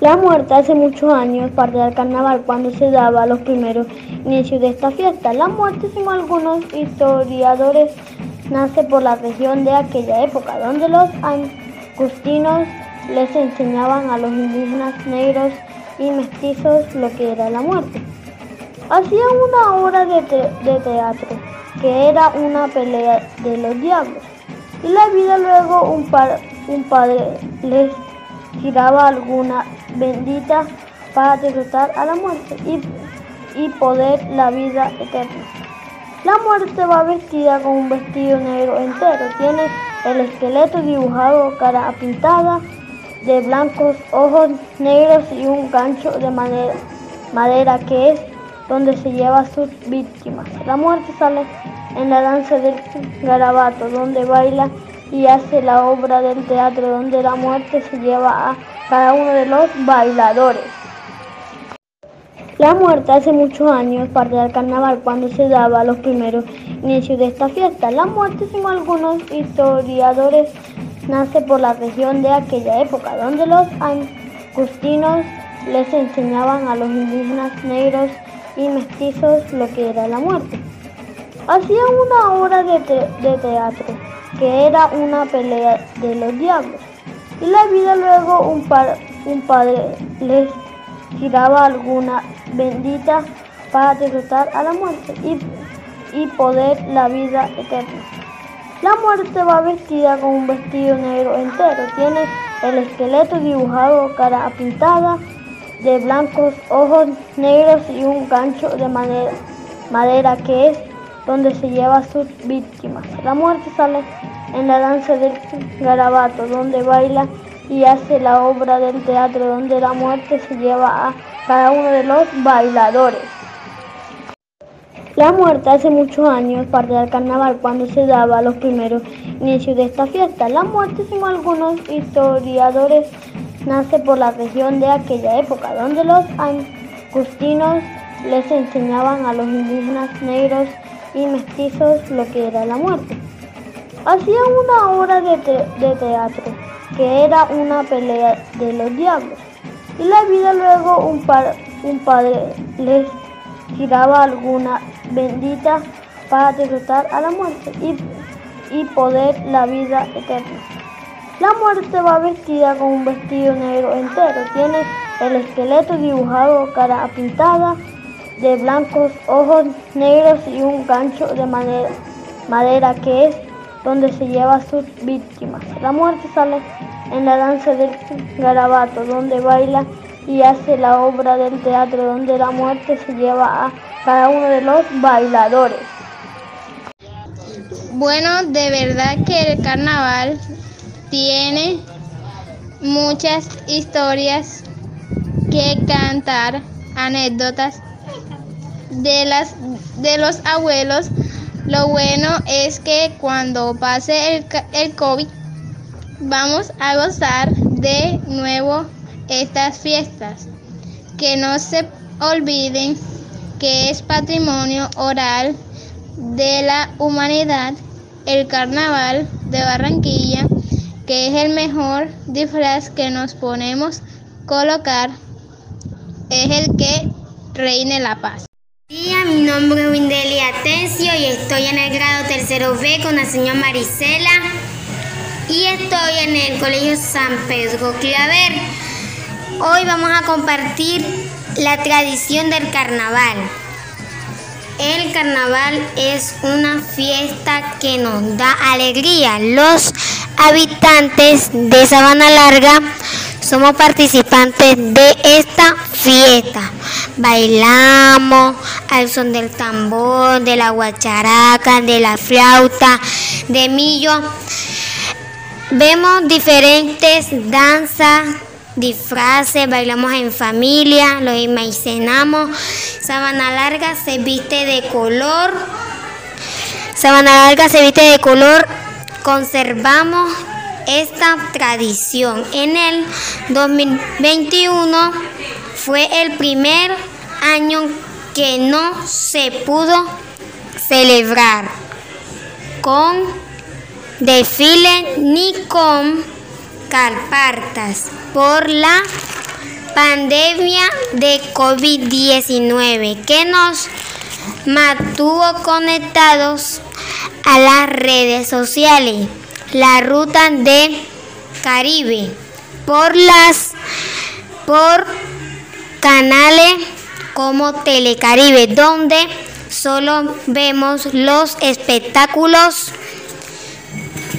La muerte hace muchos años parte del carnaval cuando se daba los primeros inicios de esta fiesta. La muerte, según algunos historiadores, nace por la región de aquella época, donde los angustinos les enseñaban a los indígenas negros y mestizos lo que era la muerte. Hacían una obra de, de teatro, que era una pelea de los diablos, y la vida luego un, un padre les tiraba alguna bendita para derrotar a la muerte y, y poder la vida eterna. La muerte va vestida con un vestido negro entero. Tiene el esqueleto dibujado, cara pintada de blancos, ojos negros y un gancho de madera, madera que es donde se lleva a sus víctimas. La muerte sale en la danza del garabato, donde baila y hace la obra del teatro, donde la muerte se lleva a cada uno de los bailadores. La muerte hace muchos años parte del carnaval cuando se daba los primeros inicios de esta fiesta. La muerte, según algunos historiadores, nace por la región de aquella época, donde los angustinos les enseñaban a los indígenas negros y mestizos lo que era la muerte. Hacían una obra de, de teatro, que era una pelea de los diablos y la vida luego un, un padre les tiraba alguna bendita para derrotar a la muerte y, y poder la vida eterna. La muerte va vestida con un vestido negro entero. Tiene el esqueleto dibujado, cara pintada de blancos, ojos negros y un gancho de madera, madera que es donde se lleva a sus víctimas. La muerte sale en la danza del garabato, donde baila y hace la obra del teatro, donde la muerte se lleva a cada uno de los bailadores. La muerte hace muchos años parte del carnaval cuando se daba los primeros inicios de esta fiesta. La muerte, según algunos historiadores, nace por la región de aquella época, donde los angustinos les enseñaban a los indígenas negros y mestizos lo que era la muerte. Hacían una obra de, de teatro, que era una pelea de los diablos, y la vida luego un, un padre les tiraba alguna bendita para derrotar a la muerte y, y poder la vida eterna. La muerte va vestida con un vestido negro entero. Tiene el esqueleto dibujado, cara pintada de blancos, ojos negros y un gancho de madera, madera que es donde se lleva a sus víctimas. La muerte sale en la danza del garabato, donde baila y hace la obra del teatro, donde la muerte se lleva a cada uno de los bailadores. Bueno, de verdad que el carnaval tiene muchas historias que cantar, anécdotas de las de los abuelos. Lo bueno es que cuando pase el, el COVID vamos a gozar de nuevo estas fiestas. Que no se olviden que es patrimonio oral de la humanidad el carnaval de Barranquilla, que es el mejor disfraz que nos ponemos colocar, es el que reine la paz. Hola, mi nombre es Windelia Atencio y estoy en el grado tercero B con la señora Marisela y estoy en el Colegio San Pedro Claver. Hoy vamos a compartir la tradición del carnaval. El carnaval es una fiesta que nos da alegría. Los habitantes de Sabana Larga somos participantes de esta fiesta. Bailamos al son del tambor, de la guacharaca, de la flauta, de millo. Vemos diferentes danzas, disfraces, bailamos en familia, los enmaicenamos. Sabana larga se viste de color. Sabana larga se viste de color. Conservamos esta tradición. En el 2021 fue el primer año que no se pudo celebrar. Con desfile ni con carpartas por la pandemia de COVID-19 que nos mantuvo conectados a las redes sociales, la ruta de Caribe, por las por canales como Telecaribe, donde solo vemos los espectáculos,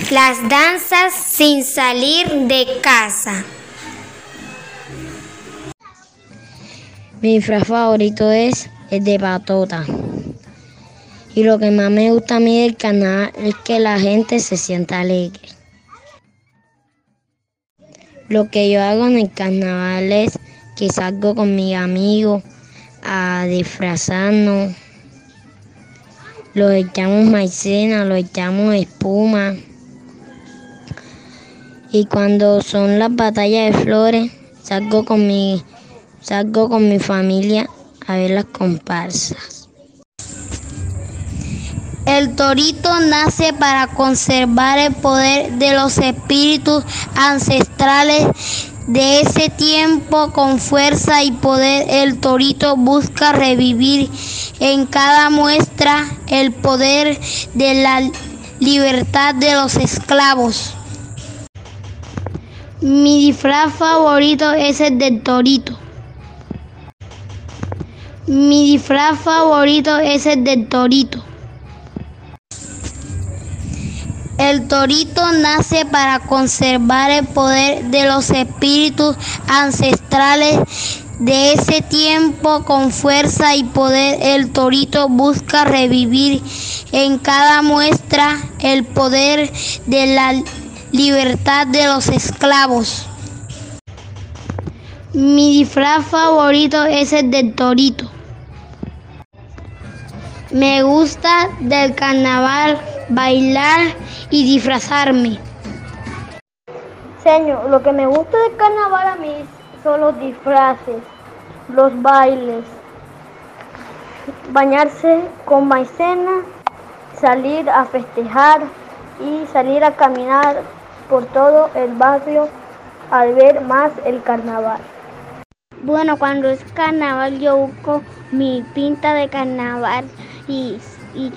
las danzas sin salir de casa. Mi disfraz favorito es el de patota. Y lo que más me gusta a mí del canal es que la gente se sienta alegre. Lo que yo hago en el carnaval es que salgo con mis amigos a disfrazarnos. Los echamos maicena, los echamos espuma. Y cuando son las batallas de flores, salgo con mi Salgo con mi familia a ver las comparsas. El torito nace para conservar el poder de los espíritus ancestrales de ese tiempo con fuerza y poder. El torito busca revivir en cada muestra el poder de la libertad de los esclavos. Mi disfraz favorito es el del torito. Mi disfraz favorito es el del torito. El torito nace para conservar el poder de los espíritus ancestrales de ese tiempo con fuerza y poder. El torito busca revivir en cada muestra el poder de la libertad de los esclavos. Mi disfraz favorito es el del torito. Me gusta del carnaval bailar y disfrazarme. Señor, lo que me gusta del carnaval a mí son los disfraces, los bailes, bañarse con maicena, salir a festejar y salir a caminar por todo el barrio al ver más el carnaval. Bueno, cuando es carnaval yo busco mi pinta de carnaval y,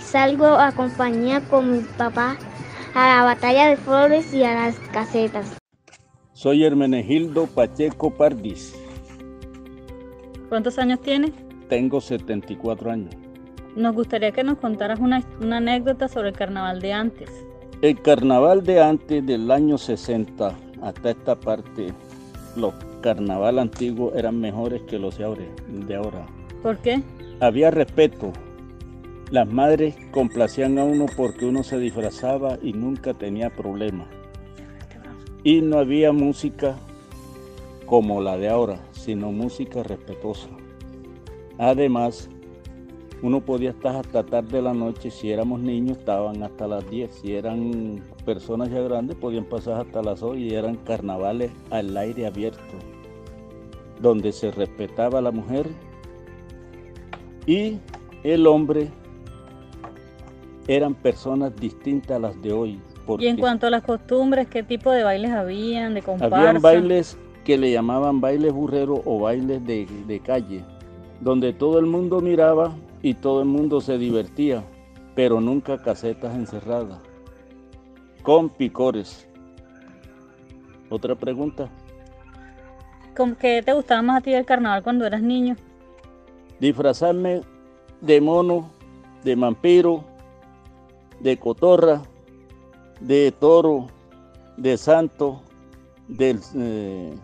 salgo a acompañar con mi papá a la batalla de flores y a las casetas. Soy Hermenegildo Pacheco Pardis. ¿Cuántos años tienes? Tengo 74 años. Nos gustaría que nos contaras una, una anécdota sobre el carnaval de antes. El carnaval de antes del año 60 hasta esta parte, los carnaval antiguos eran mejores que los de ahora. ¿Por qué? Había respeto, las madres complacían a uno porque uno se disfrazaba y nunca tenía problema. Y no había música como la de ahora, sino música respetuosa. Además, uno podía estar hasta tarde de la noche, si éramos niños estaban hasta las 10, si eran personas ya grandes podían pasar hasta las 8 y eran carnavales al aire abierto, donde se respetaba la mujer y el hombre eran personas distintas a las de hoy. Y en cuanto a las costumbres, ¿qué tipo de bailes habían, de comparsa? Habían bailes que le llamaban bailes burreros o bailes de, de calle, donde todo el mundo miraba y todo el mundo se divertía, pero nunca casetas encerradas, con picores. ¿Otra pregunta? ¿Con qué te gustaba más a ti del carnaval cuando eras niño? Disfrazarme de mono, de vampiro, de cotorra, de toro, de santo, del, eh,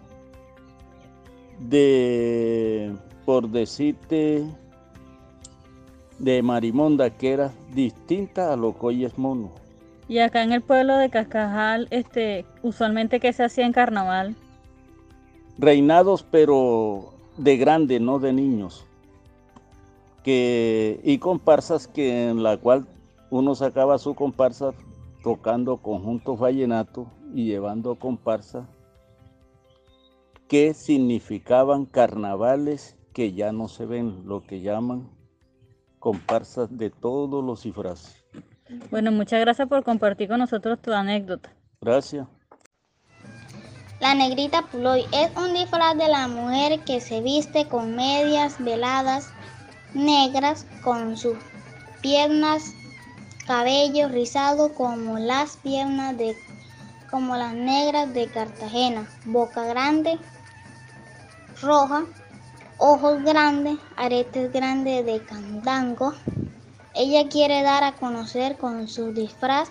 de, por decirte, de marimonda, que era distinta a lo que hoy es mono. Y acá en el pueblo de Cascajal, este, usualmente, ¿qué se hacía en carnaval? Reinados, pero de grande, no de niños. Que, y comparsas que en la cual uno sacaba su comparsa tocando conjuntos vallenatos y llevando comparsa que significaban carnavales que ya no se ven, lo que llaman comparsas de todos los disfraces. Bueno, muchas gracias por compartir con nosotros tu anécdota. Gracias. La negrita Puloy es un disfraz de la mujer que se viste con medias veladas negras con sus piernas, cabello rizado como las piernas de como las negras de Cartagena, boca grande, roja, ojos grandes, aretes grandes de candango. Ella quiere dar a conocer con su disfraz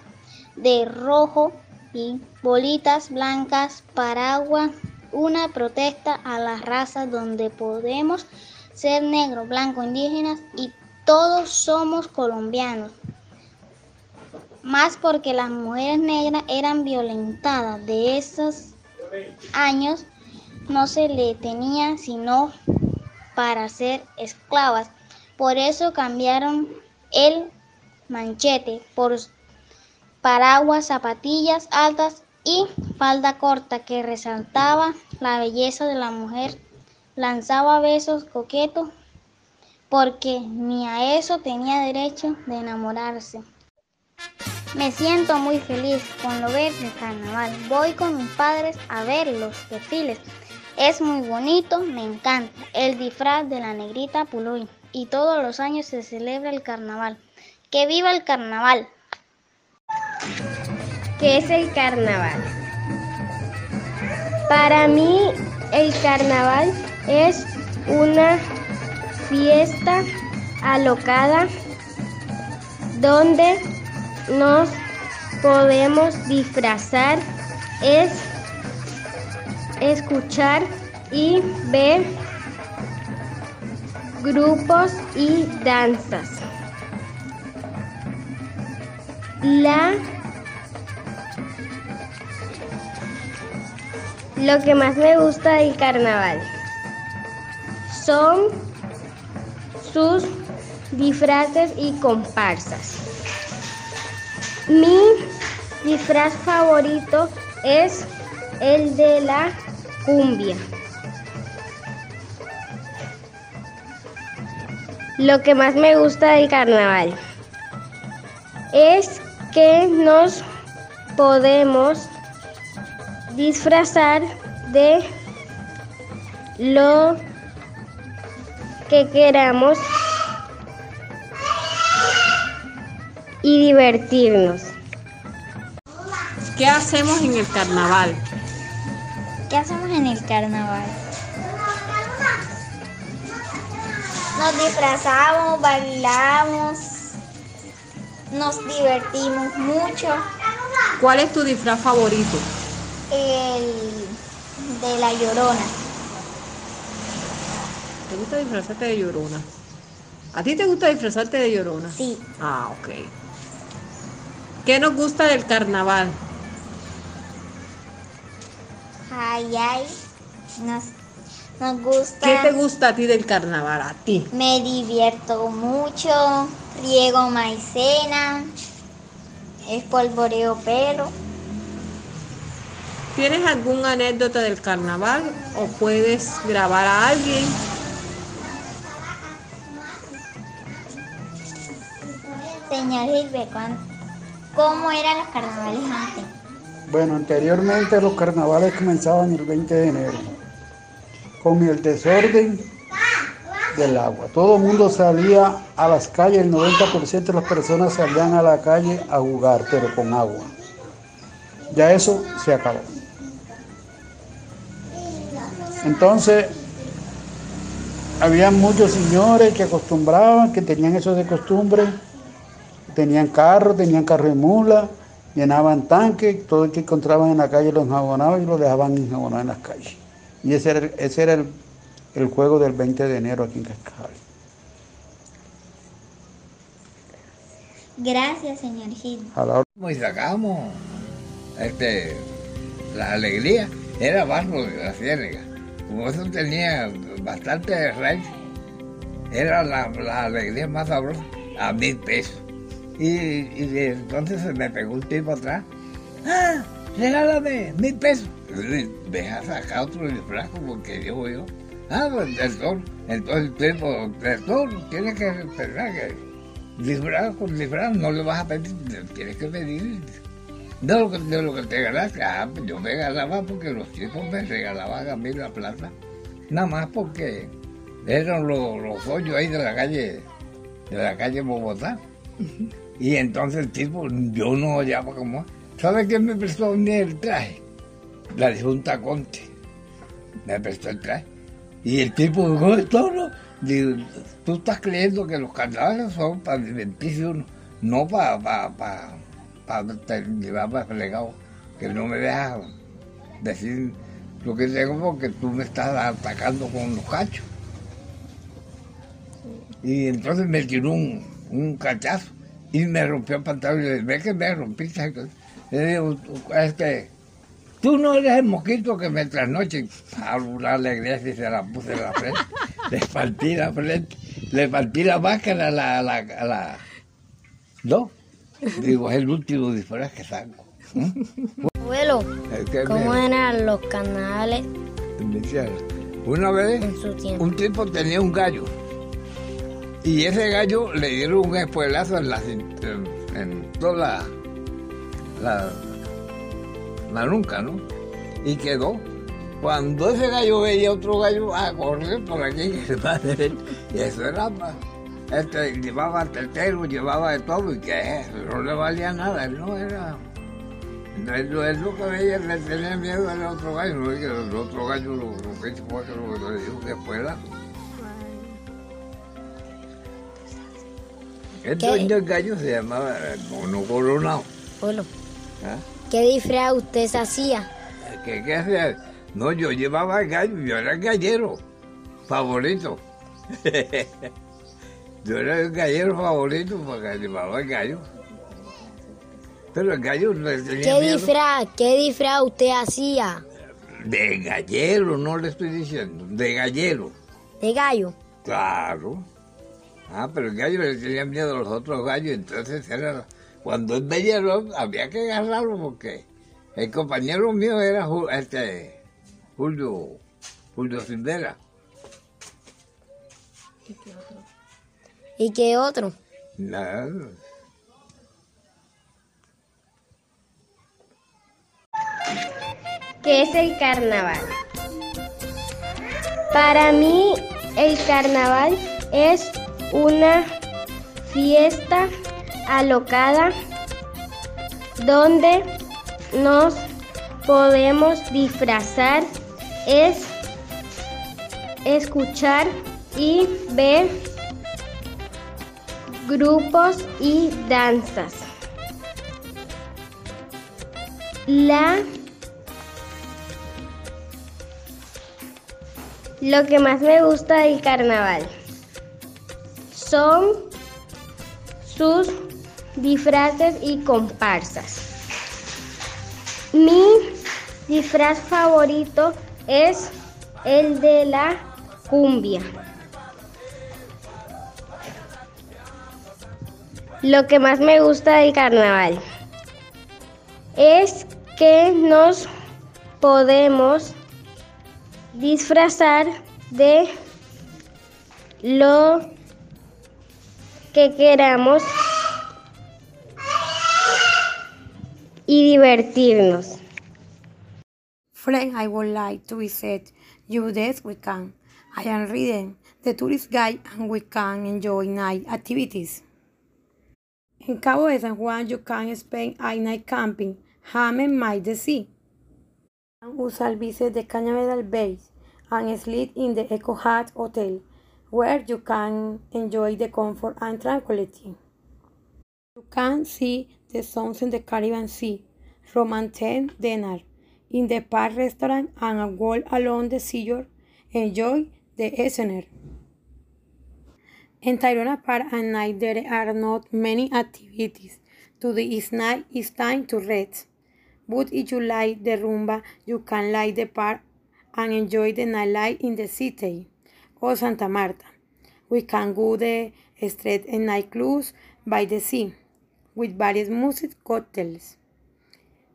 de rojo y bolitas blancas, paraguas, una protesta a las razas donde podemos ser negros, blancos, indígenas y todos somos colombianos. Más porque las mujeres negras eran violentadas de esos años, no se le tenía sino para ser esclavas. Por eso cambiaron el manchete por paraguas, zapatillas altas y falda corta que resaltaba la belleza de la mujer. Lanzaba besos coquetos porque ni a eso tenía derecho de enamorarse. Me siento muy feliz con lo ver de carnaval. Voy con mis padres a ver los desfiles. Es muy bonito, me encanta el disfraz de la negrita Puloy y todos los años se celebra el carnaval. ¡Que viva el carnaval! ¿Qué es el carnaval? Para mí el carnaval es una fiesta alocada donde nos podemos disfrazar, es escuchar y ver grupos y danzas. La lo que más me gusta del carnaval son sus disfraces y comparsas. Mi disfraz favorito es el de la cumbia. Lo que más me gusta del carnaval es que nos podemos disfrazar de lo que queramos y divertirnos. ¿Qué hacemos en el carnaval? ¿Qué hacemos en el carnaval? Nos disfrazamos, bailamos, nos divertimos mucho. ¿Cuál es tu disfraz favorito? El de la llorona. ¿Te gusta disfrazarte de llorona? ¿A ti te gusta disfrazarte de llorona? Sí. Ah, ok. ¿Qué nos gusta del carnaval? Ay, ay. Nos, nos gusta. ¿Qué te gusta a ti del carnaval? A ti. Me divierto mucho. Riego maicena. Espolvoreo pelo. ¿Tienes alguna anécdota del carnaval o puedes grabar a alguien? Señor Gilbert, ¿cómo eran los carnavales antes? Bueno, anteriormente los carnavales comenzaban el 20 de enero con el desorden del agua. Todo el mundo salía a las calles, el 90% de las personas salían a la calle a jugar, pero con agua. Ya eso se acabó. Entonces, había muchos señores que acostumbraban, que tenían eso de costumbre, tenían carro, tenían carro de mula, llenaban tanques, todo el que encontraban en la calle lo enjabonaban y lo dejaban enjabonado en las calles. Y ese era, el, ese era el, el, juego del 20 de enero aquí en Cascabel. Gracias, señor Gil. Y sacamos este, la alegría, era barro de la ciénaga. Como eso tenía bastante raíz, era la, la, alegría más sabrosa, a mil pesos. Y, entonces me pegó un tipo atrás. ¡Ah! Regálame mil pesos. Deja sacar otro disfraz como que digo yo. Ah, pues toro. Entonces el tipo, el toro, tiene que pensar que disfraz con disfraz no le vas a pedir, tienes que pedir de lo que, de lo que te ganaste. Ah, pues yo me ganaba porque los tipos me regalaban a mí la plata. Nada más porque eran los, los hoyos ahí de la calle, de la calle Bogotá. Y entonces el tipo, yo no hallaba como. ¿Sabe quién me prestó a el traje? La Junta Conte. Me prestó el traje. Y el tipo dijo, esto no. Digo, tú estás creyendo que los carnavales son para divertirse uno, no para pa, pa, pa, llevarme fregado, que no me dejas decir lo que tengo porque tú me estás atacando con los cachos. Y entonces me tiró un, un cachazo y me rompió el pantalón y le dije, ve que me rompiste. Le digo, este, Tú no eres el mosquito que me trasnoche. A la iglesia y se la puse en la frente. Le partí la frente. Le partí la máscara a la, a la, a la... No. Digo, es el último disfraz que saco. Abuelo, ¿cómo eran los canales? Una vez, un tipo tenía un gallo. Y ese gallo le dieron un espuelazo en, la, en, toda la, la la nunca, ¿no? Y quedó. Cuando ese gallo veía otro gallo a correr por aquí, y eso era este, llevaba tetero, llevaba de todo, y que no le valía nada, él no era. Él, que veía, le tenía miedo al otro gallo, no que el otro gallo lo, que hizo fue que lo, dijo que fuera. Este gallo se llamaba Mono Coronado. Bueno. ¿Ah? ¿Qué disfraz usted se hacía? ¿Qué, qué hacía? No, yo llevaba gallo, yo era el gallero favorito. yo era el gallero favorito porque llevaba el gallo. Pero el gallo no tenía ¿Qué disfraz, ¿Qué disfraz usted hacía? De gallero, no le estoy diciendo, de gallero. ¿De gallo? Claro. Ah, pero el gallo le tenía miedo a los otros gallos, entonces era cuando él veía había que agarrarlo porque el compañero mío era este, Julio, Julio Cindera. ¿Y qué otro? Nada. ¿Qué es el carnaval? Para mí el carnaval es una fiesta alocada donde nos podemos disfrazar es escuchar y ver grupos y danzas. La lo que más me gusta del carnaval son sus disfraces y comparsas. Mi disfraz favorito es el de la cumbia. Lo que más me gusta del carnaval es que nos podemos disfrazar de lo que queramos y divertirnos. Friend, I would like to visit you this weekend. I am reading the tourist guide and we can enjoy night activities. En Cabo de San Juan, you can spend a night camping, hamming by the sea. Usar visit the Cañaveral Base and sleep in the Eco Hut Hotel, where you can enjoy the comfort and tranquility. You can see the sounds in the Caribbean Sea, Romanten dinner in the park restaurant and a walk along the seashore. Enjoy the scenery. In Tayrona Park at night there are not many activities. To the east night is time to rest. But if you like the rumba, you can like the park and enjoy the nightlife in the city or Santa Marta. We can go the street and nightclubs by the sea with various music cocktails.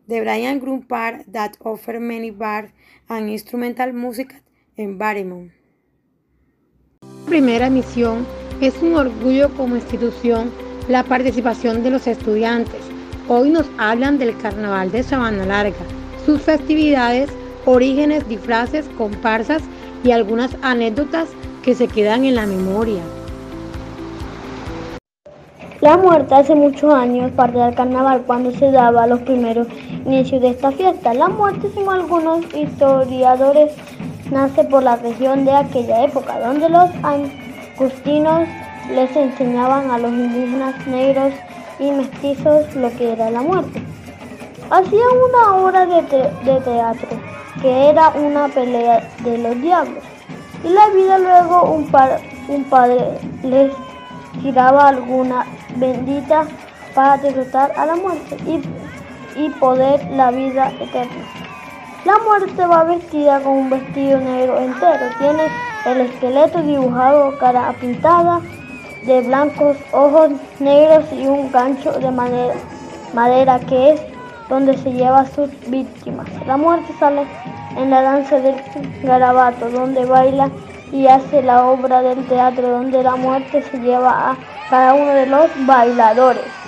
The Brian Group Park that offer many bars and instrumental music environment. Primera misión es un orgullo como institución la participación de los estudiantes Hoy nos hablan del Carnaval de Sabana Larga, sus festividades, orígenes, disfraces, comparsas y algunas anécdotas que se quedan en la memoria. La muerte hace muchos años parte del carnaval cuando se daba los primeros inicios de esta fiesta. La muerte, según algunos historiadores, nace por la región de aquella época, donde los agustinos les enseñaban a los indígenas negros y mestizos lo que era la muerte. Hacían una obra de teatro, que era una pelea de los diablos, y la vida luego un, un padre les tiraba alguna bendita para derrotar a la muerte y, y poder la vida eterna. La muerte va vestida con un vestido negro entero. Tiene el esqueleto dibujado, cara pintada de blancos, ojos negros y un gancho de madera, madera que es donde se lleva a sus víctimas. La muerte sale en la danza del garabato, donde baila y hace la obra del teatro, donde la muerte se lleva a cada uno de los bailadores.